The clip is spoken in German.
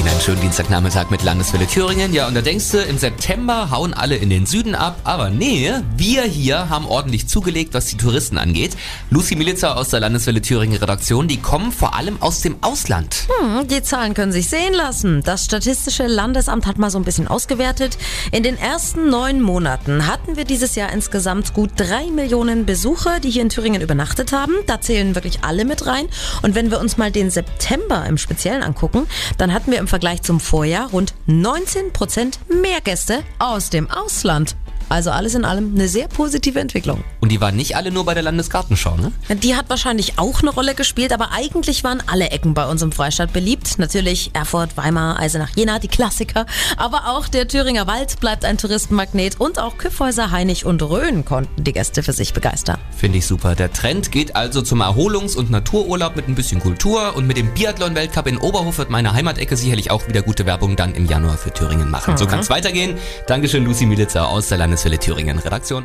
Ihnen einen schönen Dienstagnachmittag mit Landeswelle Thüringen. Ja, und da denkst du, im September hauen alle in den Süden ab. Aber nee, wir hier haben ordentlich zugelegt, was die Touristen angeht. Lucy Militzer aus der Landeswelle Thüringen Redaktion, die kommen vor allem aus dem Ausland. Hm, die Zahlen können sich sehen lassen. Das Statistische Landesamt hat mal so ein bisschen ausgewertet. In den ersten neun Monaten hatten wir dieses Jahr insgesamt gut drei Millionen Besucher, die hier in Thüringen übernachtet haben. Da zählen wirklich alle mit rein. Und wenn wir uns mal den September im Speziellen angucken, dann hatten wir im Vergleich zum Vorjahr rund 19 Prozent mehr Gäste aus dem Ausland. Also alles in allem eine sehr positive Entwicklung. Und die waren nicht alle nur bei der Landesgartenschau, ne? Die hat wahrscheinlich auch eine Rolle gespielt, aber eigentlich waren alle Ecken bei uns im Freistaat beliebt. Natürlich Erfurt, Weimar, Eisenach, Jena, die Klassiker. Aber auch der Thüringer Wald bleibt ein Touristenmagnet und auch Küffhäuser, Heinig und Rhön konnten die Gäste für sich begeistern. Finde ich super. Der Trend geht also zum Erholungs- und Natururlaub mit ein bisschen Kultur und mit dem Biathlon-Weltcup in Oberhof wird meine Heimatecke sicherlich auch wieder gute Werbung dann im Januar für Thüringen machen. So kann es weitergehen. Dankeschön, Lucy Militzer aus der Landeswelle Thüringen Redaktion.